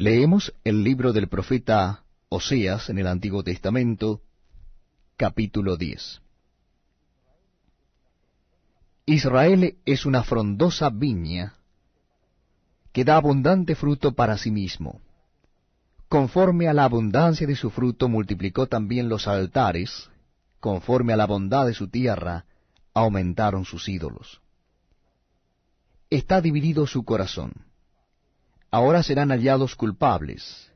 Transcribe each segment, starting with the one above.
Leemos el libro del profeta Oseas en el Antiguo Testamento, capítulo 10. Israel es una frondosa viña que da abundante fruto para sí mismo. Conforme a la abundancia de su fruto multiplicó también los altares, conforme a la bondad de su tierra aumentaron sus ídolos. Está dividido su corazón. Ahora serán hallados culpables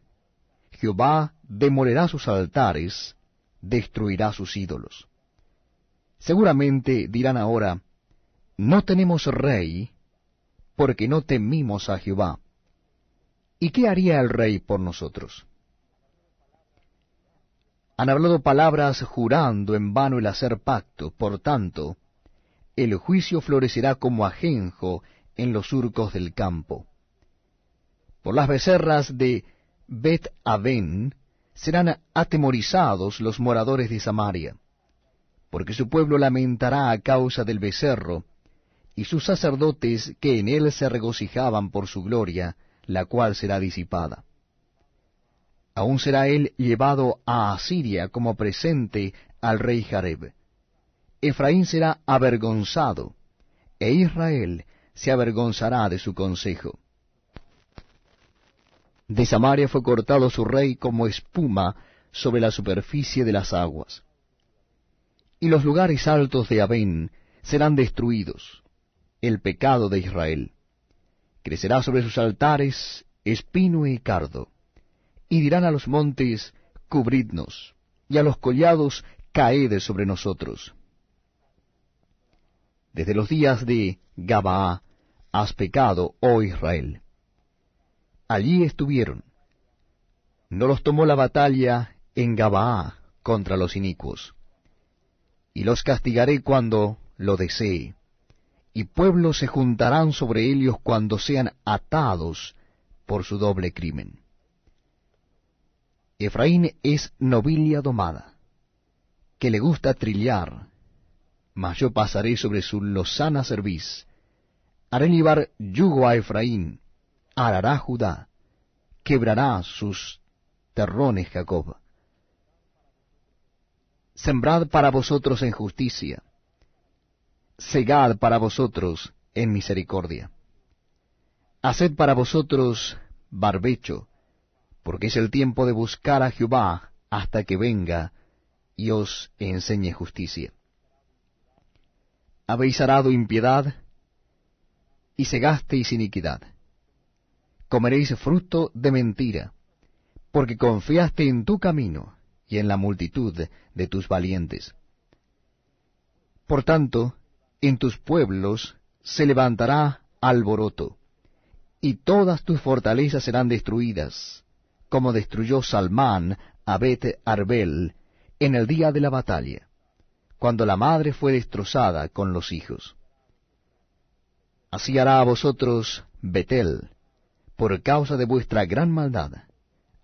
Jehová demolerá sus altares, destruirá sus ídolos. Seguramente dirán ahora, no tenemos rey, porque no temimos a Jehová. ¿Y qué haría el rey por nosotros? Han hablado palabras jurando en vano el hacer pacto, por tanto, el juicio florecerá como ajenjo en los surcos del campo. Por las becerras de Bet Aven, serán atemorizados los moradores de Samaria, porque su pueblo lamentará a causa del becerro, y sus sacerdotes que en él se regocijaban por su gloria, la cual será disipada. Aún será él llevado a Asiria como presente al rey Jareb. Efraín será avergonzado, e Israel se avergonzará de su consejo. De Samaria fue cortado su rey como espuma sobre la superficie de las aguas. Y los lugares altos de Abén serán destruidos, el pecado de Israel. Crecerá sobre sus altares espino y cardo, y dirán a los montes, cubridnos, y a los collados, caed sobre nosotros. Desde los días de Gabaa has pecado, oh Israel allí estuvieron. No los tomó la batalla en Gabaa contra los inicuos. Y los castigaré cuando lo desee, y pueblos se juntarán sobre ellos cuando sean atados por su doble crimen. Efraín es nobilia domada, que le gusta trillar, mas yo pasaré sobre su lozana cerviz, haré llevar yugo a Efraín, arará Judá, quebrará sus terrones Jacob. Sembrad para vosotros en justicia, segad para vosotros en misericordia. Haced para vosotros barbecho, porque es el tiempo de buscar a Jehová hasta que venga y os enseñe justicia. Habéis arado impiedad y segasteis iniquidad comeréis fruto de mentira, porque confiaste en tu camino y en la multitud de tus valientes. Por tanto, en tus pueblos se levantará alboroto, y todas tus fortalezas serán destruidas, como destruyó Salmán a Bet Arbel en el día de la batalla, cuando la madre fue destrozada con los hijos. Así hará a vosotros Betel, por causa de vuestra gran maldad.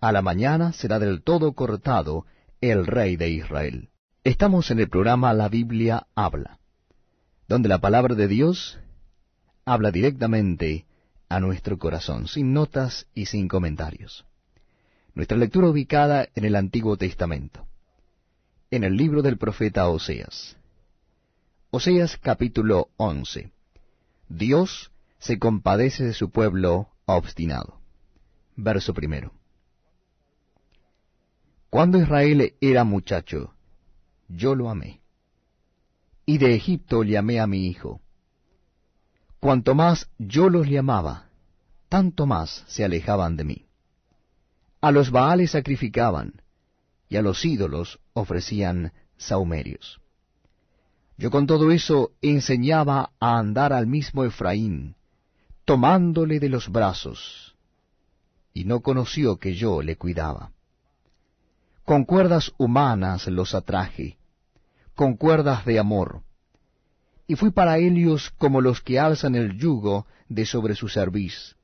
A la mañana será del todo cortado el rey de Israel. Estamos en el programa La Biblia habla, donde la palabra de Dios habla directamente a nuestro corazón, sin notas y sin comentarios. Nuestra lectura ubicada en el Antiguo Testamento, en el libro del profeta Oseas. Oseas capítulo 11. Dios se compadece de su pueblo obstinado. Verso primero. Cuando Israel era muchacho, yo lo amé, y de Egipto le amé a mi hijo. Cuanto más yo los llamaba, tanto más se alejaban de mí. A los Baales sacrificaban, y a los ídolos ofrecían saumerios. Yo con todo eso enseñaba a andar al mismo Efraín, tomándole de los brazos, y no conoció que yo le cuidaba. Con cuerdas humanas los atraje, con cuerdas de amor, y fui para ellos como los que alzan el yugo de sobre su cerviz,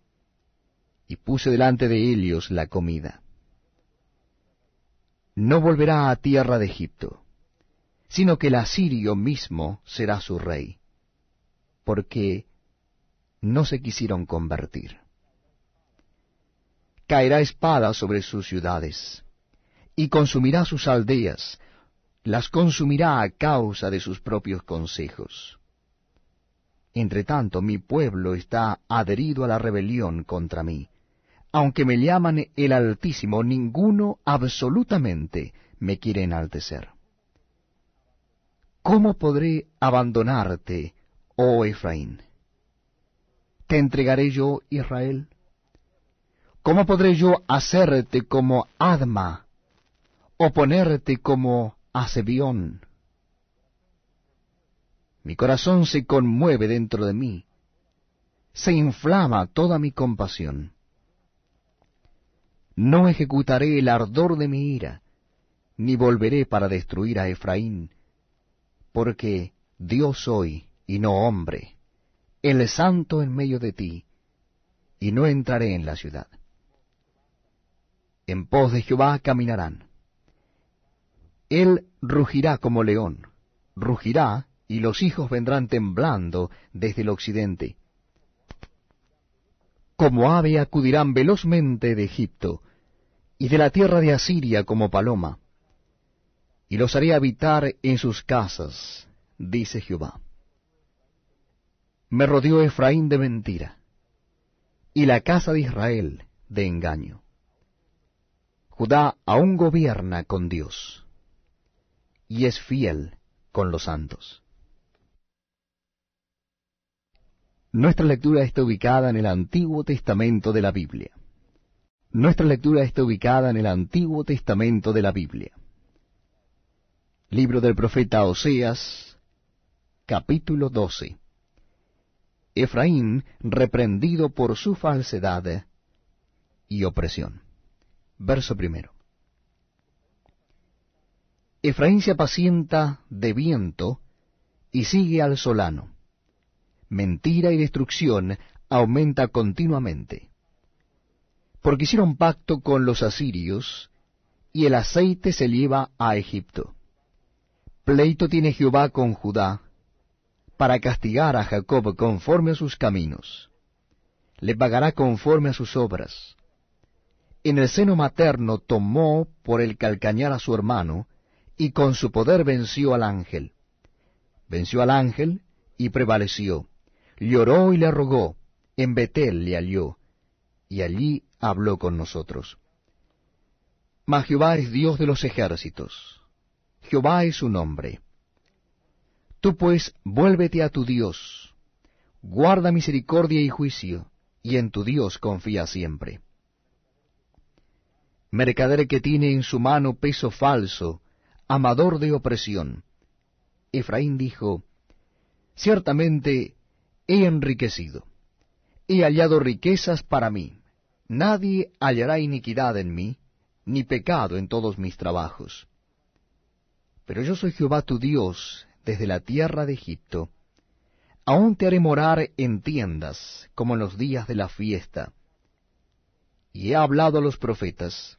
y puse delante de ellos la comida. No volverá a tierra de Egipto, sino que el asirio mismo será su rey, porque no se quisieron convertir. caerá espada sobre sus ciudades, y consumirá sus aldeas, las consumirá a causa de sus propios consejos. Entre tanto, mi pueblo está adherido a la rebelión contra mí. Aunque me llaman el Altísimo, ninguno absolutamente me quiere enaltecer. ¿Cómo podré abandonarte, oh Efraín? ¿Te entregaré yo, Israel? ¿Cómo podré yo hacerte como Adma, o ponerte como Asebión? Mi corazón se conmueve dentro de mí, se inflama toda mi compasión. No ejecutaré el ardor de mi ira, ni volveré para destruir a Efraín, porque Dios soy y no hombre, el santo en medio de ti, y no entraré en la ciudad. En pos de Jehová caminarán. Él rugirá como león, rugirá y los hijos vendrán temblando desde el occidente. Como ave acudirán velozmente de Egipto, y de la tierra de Asiria como paloma, y los haré habitar en sus casas, dice Jehová. Me rodeó Efraín de mentira, y la casa de Israel de engaño. Judá aún gobierna con Dios, y es fiel con los santos. Nuestra lectura está ubicada en el Antiguo Testamento de la Biblia. Nuestra lectura está ubicada en el Antiguo Testamento de la Biblia. Libro del profeta Oseas, capítulo 12. Efraín reprendido por su falsedad y opresión. Verso primero. Efraín se apacienta de viento y sigue al solano mentira y destrucción aumenta continuamente. Porque hicieron pacto con los asirios, y el aceite se lleva a Egipto. Pleito tiene Jehová con Judá, para castigar a Jacob conforme a sus caminos. Le pagará conforme a sus obras. En el seno materno tomó por el calcañar a su hermano, y con su poder venció al ángel. Venció al ángel y prevaleció lloró y le rogó, en Betel le halló, y allí habló con nosotros. Mas Jehová es Dios de los ejércitos, Jehová es su nombre. Tú pues vuélvete a tu Dios, guarda misericordia y juicio, y en tu Dios confía siempre. Mercader que tiene en su mano peso falso, amador de opresión. Efraín dijo, Ciertamente he enriquecido, he hallado riquezas para mí, nadie hallará iniquidad en mí, ni pecado en todos mis trabajos. Pero yo soy Jehová tu Dios desde la tierra de Egipto. Aún te haré morar en tiendas, como en los días de la fiesta. Y he hablado a los profetas,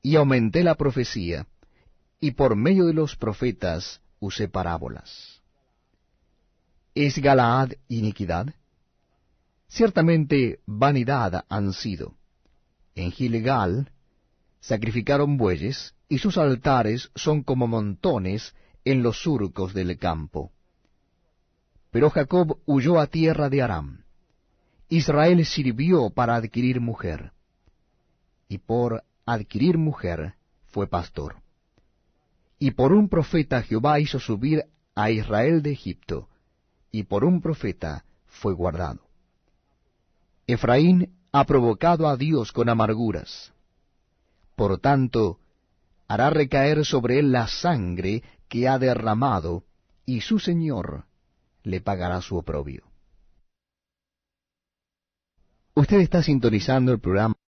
y aumenté la profecía, y por medio de los profetas usé parábolas. ¿Es Galaad iniquidad? Ciertamente vanidad han sido. En Gilgal sacrificaron bueyes, y sus altares son como montones en los surcos del campo. Pero Jacob huyó a tierra de Aram. Israel sirvió para adquirir mujer, y por adquirir mujer fue pastor. Y por un profeta Jehová hizo subir a Israel de Egipto, y por un profeta fue guardado. Efraín ha provocado a Dios con amarguras. Por tanto, hará recaer sobre él la sangre que ha derramado, y su Señor le pagará su oprobio. Usted está sintonizando el programa